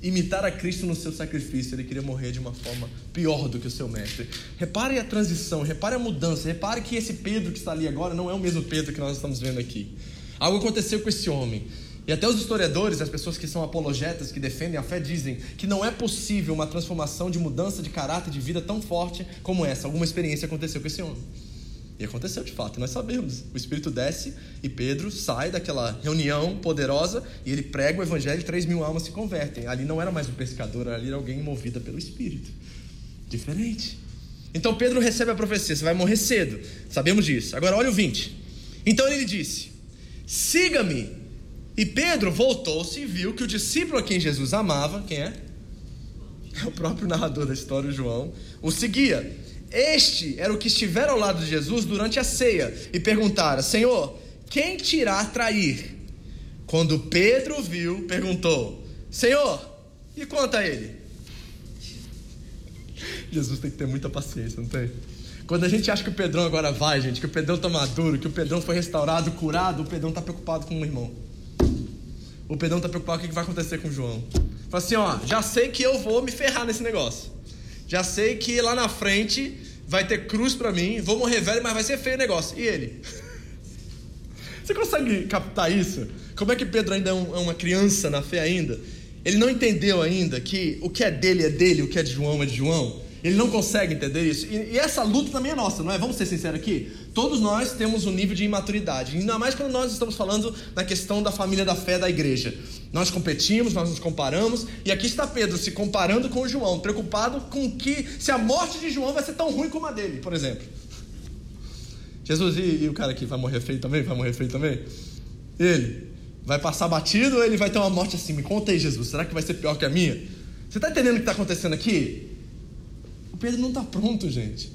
imitar a Cristo no seu sacrifício, ele queria morrer de uma forma pior do que o seu mestre. Repare a transição, repare a mudança, repare que esse Pedro que está ali agora não é o mesmo Pedro que nós estamos vendo aqui. Algo aconteceu com esse homem. E até os historiadores, as pessoas que são apologetas, que defendem a fé, dizem que não é possível uma transformação de mudança de caráter de vida tão forte como essa. Alguma experiência aconteceu com esse homem. E aconteceu de fato, nós sabemos. O Espírito desce e Pedro sai daquela reunião poderosa e ele prega o Evangelho e 3 mil almas se convertem. Ali não era mais um pescador, ali era alguém movida pelo Espírito. Diferente. Então Pedro recebe a profecia: você vai morrer cedo. Sabemos disso. Agora olha o 20. Então ele disse: siga-me. E Pedro voltou-se e viu que o discípulo a quem Jesus amava, quem é? É o próprio narrador da história, João, o seguia. Este era o que estivera ao lado de Jesus durante a ceia e perguntara: Senhor, quem te irá trair? Quando Pedro viu, perguntou: Senhor, e conta a ele? Jesus tem que ter muita paciência, não tem? Quando a gente acha que o Pedrão agora vai, gente, que o Pedrão está maduro, que o Pedrão foi restaurado, curado, o Pedrão está preocupado com o irmão. O Pedrão está preocupado com o que vai acontecer com o João. Fala assim: ó, já sei que eu vou me ferrar nesse negócio. Já sei que lá na frente vai ter cruz para mim, vou morrer velho, mas vai ser feio o negócio. E ele? <laughs> Você consegue captar isso? Como é que Pedro ainda é, um, é uma criança na fé ainda? Ele não entendeu ainda que o que é dele é dele, o que é de João é de João. Ele não consegue entender isso. E, e, essa luta também é nossa, não é? Vamos ser sinceros aqui? Todos nós temos um nível de imaturidade. Ainda mais quando nós estamos falando na questão da família da fé da igreja. Nós competimos, nós nos comparamos. E aqui está Pedro se comparando com João, preocupado com que se a morte de João vai ser tão ruim como a dele, por exemplo. Jesus, e, e o cara aqui vai morrer feio também? Vai morrer feio também? Ele vai passar batido ou ele vai ter uma morte assim? Me conta aí, Jesus. Será que vai ser pior que a minha? Você está entendendo o que está acontecendo aqui? O Pedro não está pronto, gente.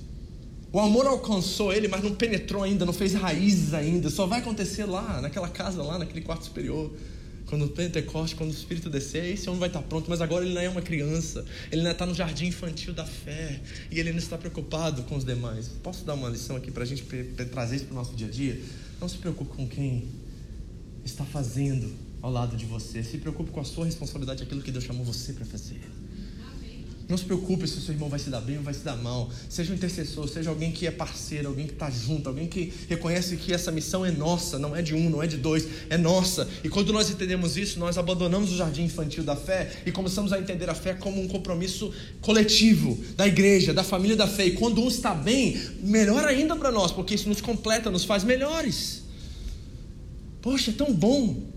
O amor alcançou ele, mas não penetrou ainda, não fez raízes ainda. Só vai acontecer lá, naquela casa, lá, naquele quarto superior. Quando o Pentecoste, quando o Espírito descer, esse homem vai estar pronto. Mas agora ele não é uma criança. Ele ainda está no jardim infantil da fé. E ele ainda está preocupado com os demais. Posso dar uma lição aqui para a gente trazer isso para o nosso dia a dia? Não se preocupe com quem está fazendo ao lado de você. Se preocupe com a sua responsabilidade, aquilo que Deus chamou você para fazer. Não se preocupe se o seu irmão vai se dar bem ou vai se dar mal. Seja um intercessor, seja alguém que é parceiro, alguém que está junto, alguém que reconhece que essa missão é nossa, não é de um, não é de dois, é nossa. E quando nós entendemos isso, nós abandonamos o jardim infantil da fé e começamos a entender a fé como um compromisso coletivo da igreja, da família da fé. E quando um está bem, melhor ainda para nós, porque isso nos completa, nos faz melhores. Poxa, é tão bom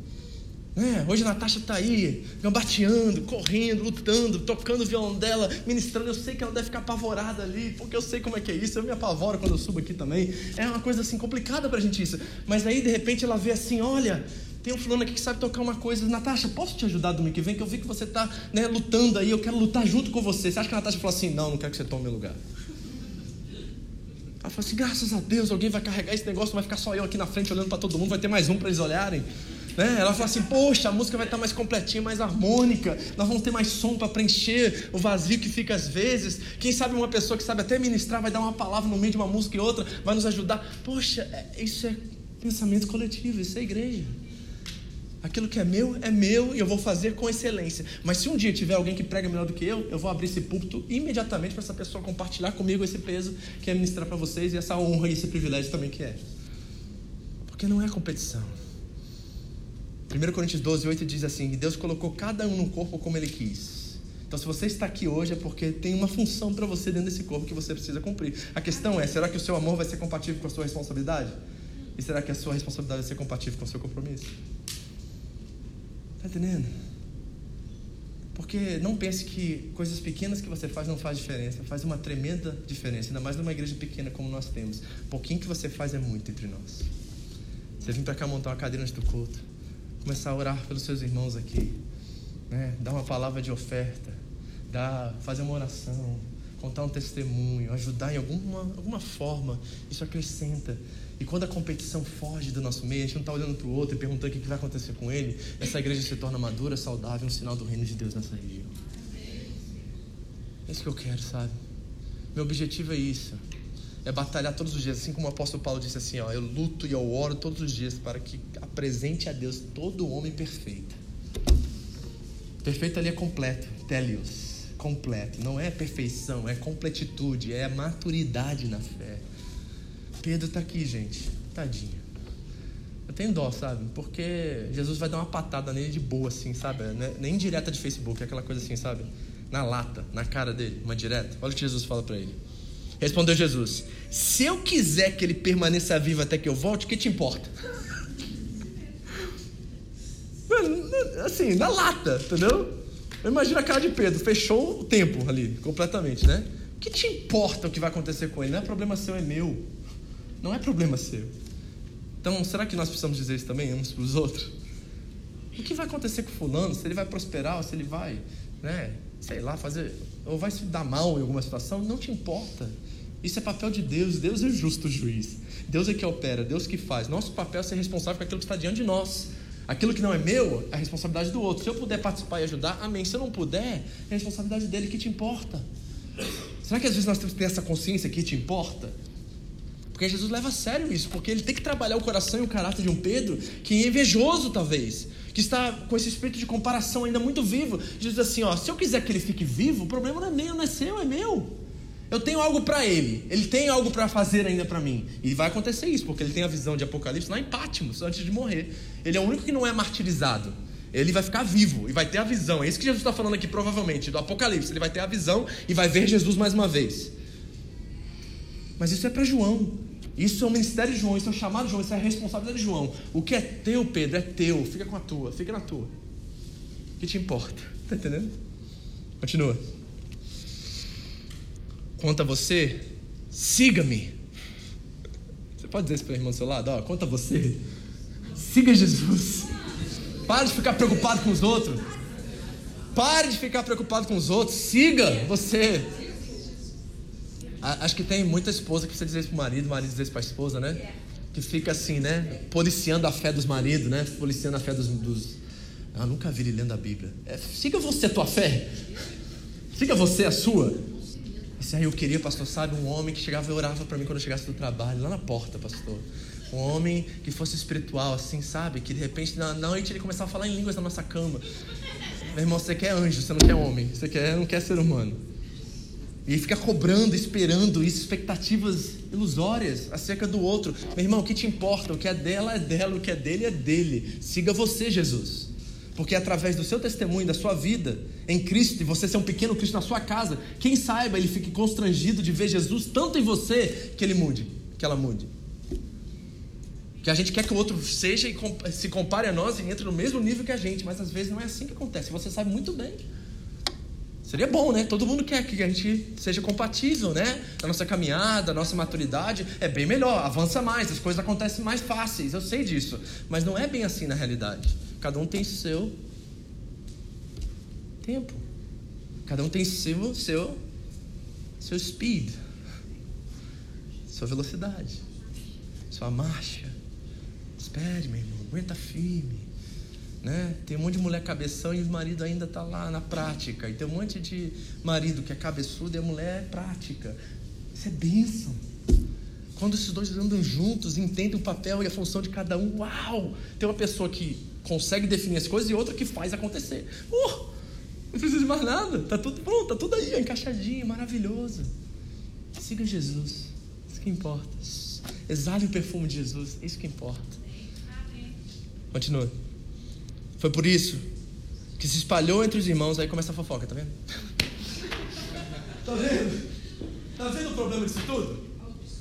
é, hoje a Natasha está aí, gambateando, correndo, lutando, tocando o violão dela, ministrando. Eu sei que ela deve ficar apavorada ali, porque eu sei como é que é isso. Eu me apavoro quando eu subo aqui também. É uma coisa assim complicada para a gente isso. Mas aí de repente ela vê assim: olha, tem um fulano aqui que sabe tocar uma coisa. Natasha, posso te ajudar domingo que vem? Que eu vi que você está né, lutando aí, eu quero lutar junto com você. Você acha que a Natasha falou assim: não, não quero que você tome meu lugar? Ela falou assim: graças a Deus, alguém vai carregar esse negócio, vai ficar só eu aqui na frente olhando para todo mundo, vai ter mais um para eles olharem. Né? Ela fala assim: Poxa, a música vai estar mais completinha, mais harmônica, nós vamos ter mais som para preencher o vazio que fica às vezes. Quem sabe uma pessoa que sabe até ministrar vai dar uma palavra no meio de uma música e outra, vai nos ajudar. Poxa, é, isso é pensamento coletivo, isso é igreja. Aquilo que é meu é meu e eu vou fazer com excelência. Mas se um dia tiver alguém que prega melhor do que eu, eu vou abrir esse púlpito imediatamente para essa pessoa compartilhar comigo esse peso que é ministrar para vocês e essa honra e esse privilégio também que é. Porque não é competição. 1 Coríntios 12, 8 diz assim: Deus colocou cada um no corpo como Ele quis. Então, se você está aqui hoje, é porque tem uma função para você dentro desse corpo que você precisa cumprir. A questão é: será que o seu amor vai ser compatível com a sua responsabilidade? E será que a sua responsabilidade vai ser compatível com o seu compromisso? Está entendendo? Porque não pense que coisas pequenas que você faz não faz diferença, faz uma tremenda diferença, ainda mais numa igreja pequena como nós temos. Pouquinho que você faz é muito entre nós. Você vem para cá montar uma cadeira antes do culto, começar a orar pelos seus irmãos aqui, né? dar uma palavra de oferta, dar, fazer uma oração, contar um testemunho, ajudar em alguma, alguma forma, isso acrescenta. E quando a competição foge do nosso meio, a gente não está olhando para o outro e perguntando o que vai acontecer com ele, essa igreja se torna madura, saudável, um sinal do reino de Deus nessa região. É isso que eu quero, sabe? Meu objetivo é isso é batalhar todos os dias, assim como o apóstolo Paulo disse assim, ó, eu luto e eu oro todos os dias para que apresente a Deus todo homem perfeito. Perfeito ali é completo, telios, completo. Não é perfeição, é completitude, é maturidade na fé. Pedro está aqui, gente, tadinho. Eu tenho dó, sabe? Porque Jesus vai dar uma patada nele de boa, assim, sabe? É nem direta de Facebook, é aquela coisa assim, sabe? Na lata, na cara dele, uma direta. Olha o que Jesus fala para ele. Respondeu Jesus: Se eu quiser que ele permaneça vivo até que eu volte, o que te importa? <laughs> Assim, na lata, entendeu? Imagina a cara de Pedro, fechou o tempo ali, completamente, né? O que te importa o que vai acontecer com ele? Não é problema seu, é meu. Não é problema seu. Então, será que nós precisamos dizer isso também uns para os outros? O que vai acontecer com fulano? Se ele vai prosperar ou se ele vai, né, sei lá, fazer ou vai se dar mal em alguma situação, não te importa. Isso é papel de Deus. Deus é justo juiz. Deus é que opera, Deus que faz. Nosso papel é ser responsável por aquilo que está diante de nós. Aquilo que não é meu é a responsabilidade do outro. Se eu puder participar e ajudar, amém. Se eu não puder, é a responsabilidade dele que te importa. Será que às vezes nós temos que ter essa consciência que te importa? Porque Jesus leva a sério isso, porque ele tem que trabalhar o coração e o caráter de um Pedro que é invejoso, talvez, que está com esse espírito de comparação ainda muito vivo. Diz assim: ó, se eu quiser que ele fique vivo, o problema não é meu, não é seu, é meu. Eu tenho algo para ele. Ele tem algo para fazer ainda para mim. E vai acontecer isso, porque ele tem a visão de Apocalipse lá em Pátimos, antes de morrer. Ele é o único que não é martirizado. Ele vai ficar vivo e vai ter a visão. É isso que Jesus está falando aqui, provavelmente, do Apocalipse. Ele vai ter a visão e vai ver Jesus mais uma vez. Mas isso é para João. Isso é o ministério de João, isso é o chamado de João, isso é a responsabilidade de João. O que é teu, Pedro, é teu. Fica com a tua, fica na tua. O que te importa? Tá entendendo? Continua. Quanto a você, siga-me. Você pode dizer isso para o irmão do seu lado? Ó, quanto a você, siga Jesus. Pare de ficar preocupado com os outros. Pare de ficar preocupado com os outros. Siga você. Acho que tem muita esposa que precisa dizer isso pro marido, marido dizer isso pra esposa, né? Que fica assim, né? Policiando a fé dos maridos, né? Policiando a fé dos. dos... Ah, nunca vi ele lendo a Bíblia. É, siga você a tua fé. Siga você a sua. Isso aí eu queria, pastor, sabe? Um homem que chegava e orava para mim quando eu chegasse do trabalho, lá na porta, pastor. Um homem que fosse espiritual, assim, sabe? Que de repente na noite ele começava a falar em línguas na nossa cama. Meu irmão, você quer anjo, você não quer homem. Você quer, não quer ser humano. E fica cobrando, esperando isso, expectativas ilusórias acerca do outro. Meu irmão, o que te importa? O que é dela é dela, o que é dele é dele. Siga você, Jesus. Porque através do seu testemunho, da sua vida em Cristo, e você ser um pequeno Cristo na sua casa, quem saiba ele fique constrangido de ver Jesus tanto em você que ele mude, que ela mude. Que a gente quer que o outro seja e se compare a nós e entre no mesmo nível que a gente, mas às vezes não é assim que acontece. Você sabe muito bem. Seria bom, né? Todo mundo quer que a gente seja compatível, né? Na nossa caminhada, a nossa maturidade é bem melhor, avança mais, as coisas acontecem mais fáceis, eu sei disso. Mas não é bem assim na realidade. Cada um tem seu tempo. Cada um tem seu seu seu speed, sua velocidade, sua marcha. Espere, meu irmão, aguenta firme. Né? Tem um monte de mulher cabeção e o marido ainda está lá na prática. E tem um monte de marido que é cabeçudo e a mulher é prática. Isso é bênção. Quando esses dois andam juntos, entendem o papel e a função de cada um, uau! Tem uma pessoa que consegue definir as coisas e outra que faz acontecer. Uh, não precisa de mais nada, tá tudo pronto, tá tudo aí, encaixadinho, maravilhoso. Siga Jesus, isso que importa. Exale o perfume de Jesus, isso que importa. Continua. Foi por isso que se espalhou entre os irmãos, aí começa a fofoca, tá vendo? tá vendo? Tá vendo o problema disso tudo?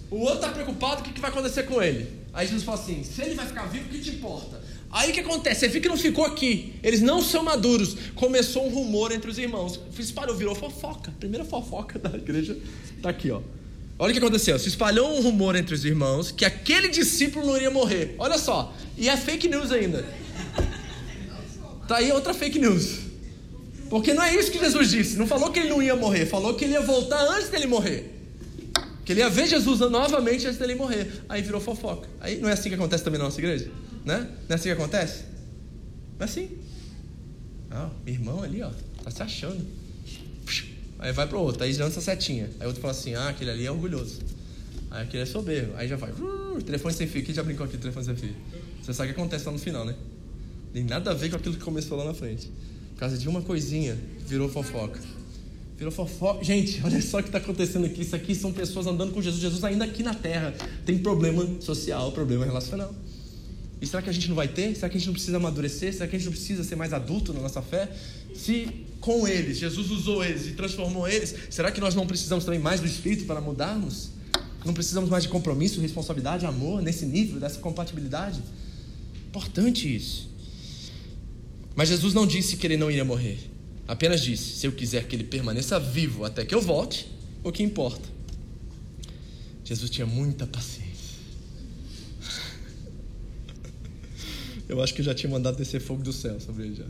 O outro tá preocupado, o que, que vai acontecer com ele? Aí Jesus fala assim: se ele vai ficar vivo, o que te importa? Aí o que acontece? Você viu que não ficou aqui. Eles não são maduros. Começou um rumor entre os irmãos. Se espalhou, virou fofoca. Primeira fofoca <laughs> da igreja tá aqui, ó. Olha o que aconteceu. Se espalhou um rumor entre os irmãos que aquele discípulo não iria morrer. Olha só. E é fake news ainda. Tá aí outra fake news. Porque não é isso que Jesus disse. Não falou que ele não ia morrer. Falou que ele ia voltar antes dele morrer. Que ele ia ver Jesus novamente antes dele morrer. Aí virou fofoca. Aí não é assim que acontece também na nossa igreja? Né? Não é assim que acontece? Não é assim. Ah, meu irmão ali, ó, tá se achando. Aí vai pro outro, aí lança a setinha. Aí o outro fala assim: ah, aquele ali é orgulhoso. Aí aquele é soberbo. Aí já vai. Uh, telefone sem fio. Quem já brincou aqui telefone sem fio? Você sabe o que acontece lá no final, né? Tem nada a ver com aquilo que começou lá na frente. Por causa de uma coisinha, virou fofoca. Virou fofoca. Gente, olha só o que está acontecendo aqui. Isso aqui são pessoas andando com Jesus. Jesus ainda aqui na terra tem problema social, problema relacional. E será que a gente não vai ter? Será que a gente não precisa amadurecer? Será que a gente não precisa ser mais adulto na nossa fé? Se com eles, Jesus usou eles e transformou eles, será que nós não precisamos também mais do Espírito para mudarmos? Não precisamos mais de compromisso, responsabilidade, amor nesse nível, dessa compatibilidade? Importante isso. Mas Jesus não disse que ele não iria morrer. Apenas disse: se eu quiser que ele permaneça vivo até que eu volte, o que importa? Jesus tinha muita paciência. <laughs> Eu acho que eu já tinha mandado descer fogo do céu sobre ele já.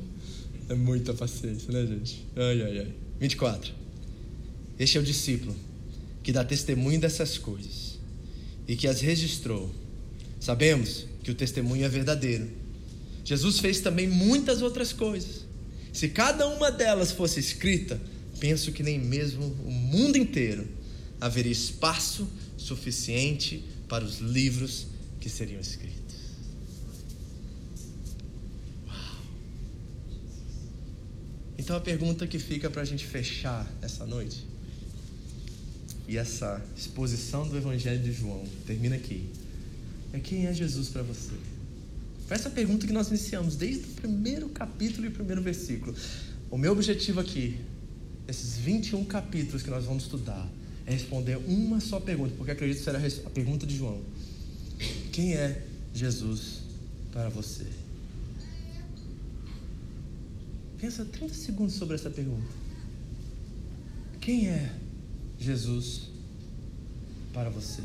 É muita paciência, né, gente? Ai, ai, ai. 24. Este é o discípulo que dá testemunho dessas coisas e que as registrou. Sabemos que o testemunho é verdadeiro. Jesus fez também muitas outras coisas. Se cada uma delas fosse escrita, penso que nem mesmo o mundo inteiro haveria espaço suficiente para os livros que seriam escritos. Então a pergunta que fica para a gente fechar essa noite e essa exposição do Evangelho de João termina aqui. É quem é Jesus para você? Foi essa pergunta que nós iniciamos desde o primeiro capítulo e primeiro versículo. O meu objetivo aqui, esses 21 capítulos que nós vamos estudar, é responder uma só pergunta, porque acredito que será a pergunta de João. Quem é Jesus para você? Pensa 30 segundos sobre essa pergunta. Quem é Jesus para você?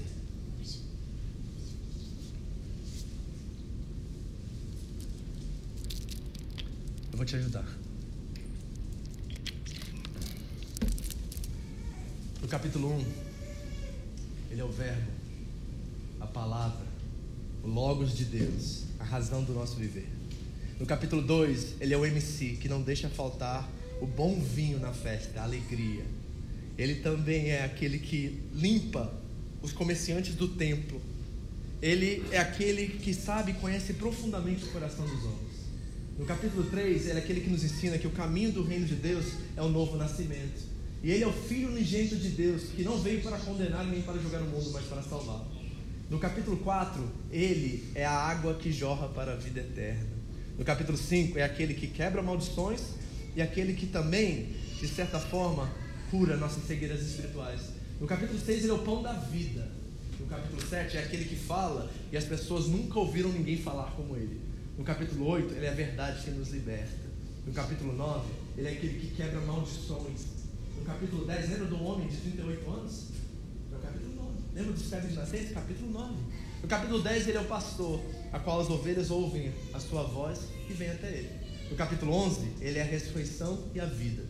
Vou te ajudar. No capítulo 1, ele é o Verbo, a palavra, o Logos de Deus, a razão do nosso viver. No capítulo 2, ele é o MC, que não deixa faltar o bom vinho na festa, a alegria. Ele também é aquele que limpa os comerciantes do templo. Ele é aquele que sabe e conhece profundamente o coração dos homens. No capítulo 3, ele é aquele que nos ensina que o caminho do reino de Deus é o novo nascimento. E ele é o filho unigênito de Deus, que não veio para condenar nem para julgar o mundo, mas para salvar. No capítulo 4, ele é a água que jorra para a vida eterna. No capítulo 5 é aquele que quebra maldições e aquele que também, de certa forma, cura nossas cegueiras espirituais. No capítulo 6 ele é o pão da vida. No capítulo 7 é aquele que fala e as pessoas nunca ouviram ninguém falar como ele. No capítulo 8 ele é a verdade que nos liberta. No capítulo 9 ele é aquele que quebra maldições. No capítulo 10, lembra do homem de 38 anos? É o capítulo 9. Lembra do servo de nascença? Capítulo 9. No capítulo 10 ele é o pastor a qual as ovelhas ouvem a sua voz e vêm até ele. No capítulo 11, ele é a ressurreição e a vida.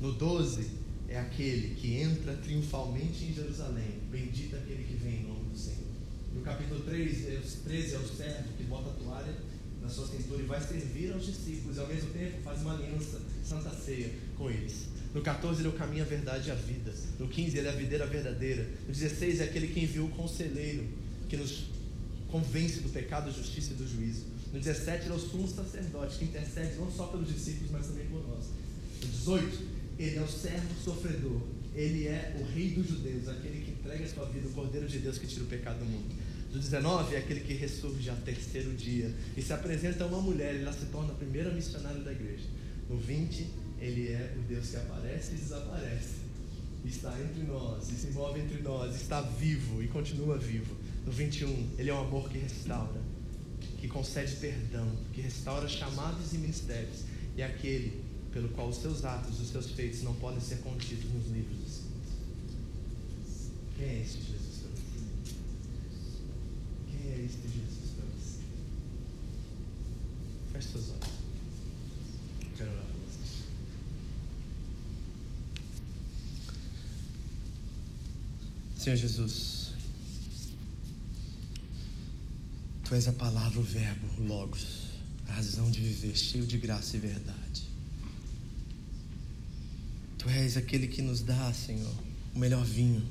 No 12, é aquele que entra triunfalmente em Jerusalém. Bendito aquele que vem em nome do Senhor. No capítulo 13, é, 13 é o servo que bota a toalha na sua cintura e vai servir aos discípulos e ao mesmo tempo faz uma aliança, santa ceia com eles. No 14 ele é o caminho, a verdade e a vida. No 15 ele é a videira verdadeira. No 16 é aquele que enviou o conselheiro que nos convence do pecado, da justiça e do juízo. No 17, ele é o sumo sacerdote que intercede não só pelos discípulos, mas também por nós. No 18, ele é o servo sofredor. Ele é o rei dos judeus, aquele que entrega a sua vida, o cordeiro de Deus que tira o pecado do mundo. No 19, é aquele que ressurge ao terceiro dia e se apresenta a uma mulher, e ela se torna a primeira missionária da igreja. No 20, ele é o Deus que aparece e desaparece. Está entre nós, e se move entre nós, está vivo e continua vivo. No 21, ele é um amor que restaura, que concede perdão, que restaura chamados e ministérios, e é aquele pelo qual os seus atos, os seus feitos não podem ser contidos nos livros. Quem é esse Jesus? É este Jesus para você? Feche seus olhos. Quero orar por você. Senhor Jesus, Tu és a palavra, o verbo, o logos, a razão de viver, cheio de graça e verdade. Tu és aquele que nos dá, Senhor, o melhor vinho,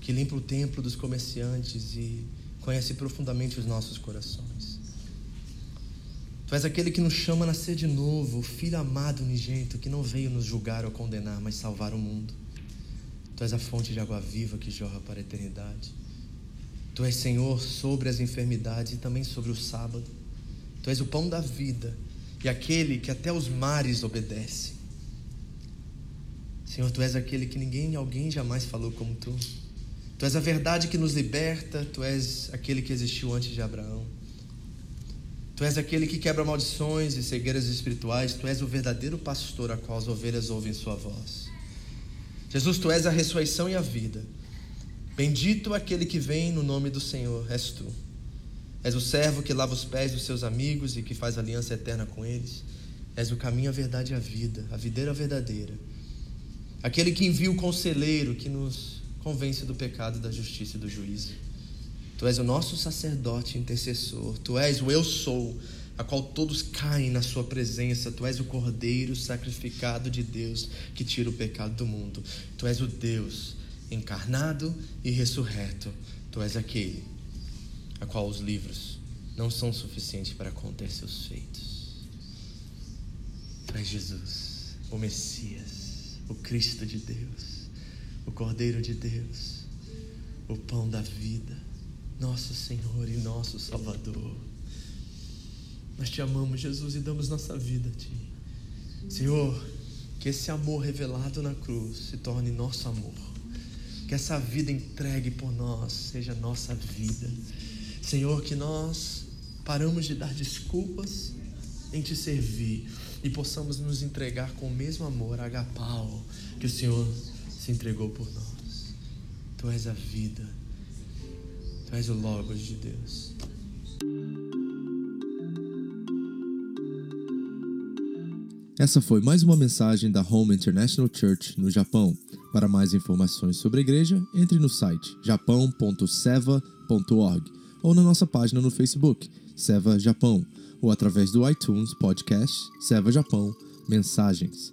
que limpa o templo dos comerciantes e conhece profundamente os nossos corações. Tu és aquele que nos chama a nascer de novo, o Filho amado unigênito que não veio nos julgar ou condenar, mas salvar o mundo. Tu és a fonte de água viva que jorra para a eternidade. Tu és Senhor sobre as enfermidades e também sobre o sábado. Tu és o pão da vida e aquele que até os mares obedece. Senhor, tu és aquele que ninguém, alguém jamais falou como tu. Tu és a verdade que nos liberta, tu és aquele que existiu antes de Abraão. Tu és aquele que quebra maldições e cegueiras espirituais, tu és o verdadeiro pastor a qual as ovelhas ouvem sua voz. Jesus, tu és a ressurreição e a vida. Bendito aquele que vem no nome do Senhor, és tu. És o servo que lava os pés dos seus amigos e que faz aliança eterna com eles. És o caminho, a verdade e a vida, a videira verdadeira. Aquele que envia o conselheiro que nos convence do pecado, da justiça e do juízo. Tu és o nosso sacerdote intercessor. Tu és o eu sou, a qual todos caem na sua presença. Tu és o cordeiro sacrificado de Deus que tira o pecado do mundo. Tu és o Deus encarnado e ressurreto, tu és aquele a qual os livros não são suficientes para conter seus feitos. Tu és Jesus, o Messias, o Cristo de Deus, o Cordeiro de Deus, o pão da vida, nosso Senhor e nosso Salvador. Nós te amamos, Jesus, e damos nossa vida a Ti. Senhor, que esse amor revelado na cruz se torne nosso amor. Que essa vida entregue por nós seja nossa vida. Senhor, que nós paramos de dar desculpas em te servir e possamos nos entregar com o mesmo amor, agapau, que o Senhor entregou por nós. Tu és a vida, tu és o Logos de Deus. Essa foi mais uma mensagem da Home International Church no Japão. Para mais informações sobre a igreja, entre no site japão.seva.org ou na nossa página no Facebook, Seva Japão, ou através do iTunes Podcast Seva Japão Mensagens.